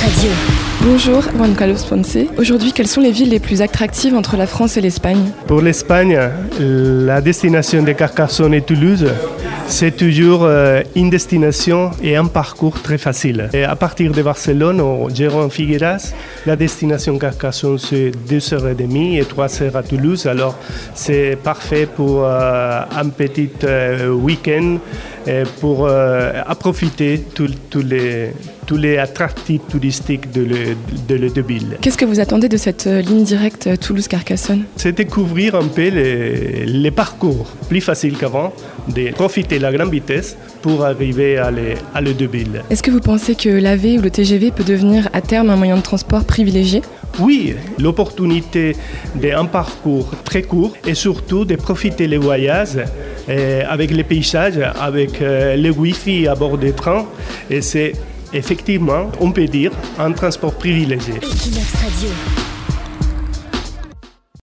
Radio. Bonjour, Juan Carlos Ponce. Aujourd'hui, quelles sont les villes les plus attractives entre la France et l'Espagne Pour l'Espagne, la destination de Carcassonne et Toulouse, c'est toujours euh, une destination et un parcours très facile. Et à partir de Barcelone, au Gérard Figueras, la destination Carcassonne, c'est 2h30 et 3h à Toulouse. Alors, c'est parfait pour euh, un petit euh, week-end pour les, tous les attractifs touristiques de, le, de, le, de ville. Qu'est-ce que vous attendez de cette ligne directe Toulouse-Carcassonne? C'est découvrir un peu les, les parcours plus faciles qu'avant, de profiter de la grande vitesse pour arriver à, les, à le Deville. Est-ce que vous pensez que l'AV ou le TGV peut devenir à terme un moyen de transport privilégié? Oui, l'opportunité d'un parcours très court et surtout de profiter les voyages eh, avec les paysages, avec euh, le Wi-Fi à bord des trains. Et c'est effectivement, on peut dire, un transport privilégié.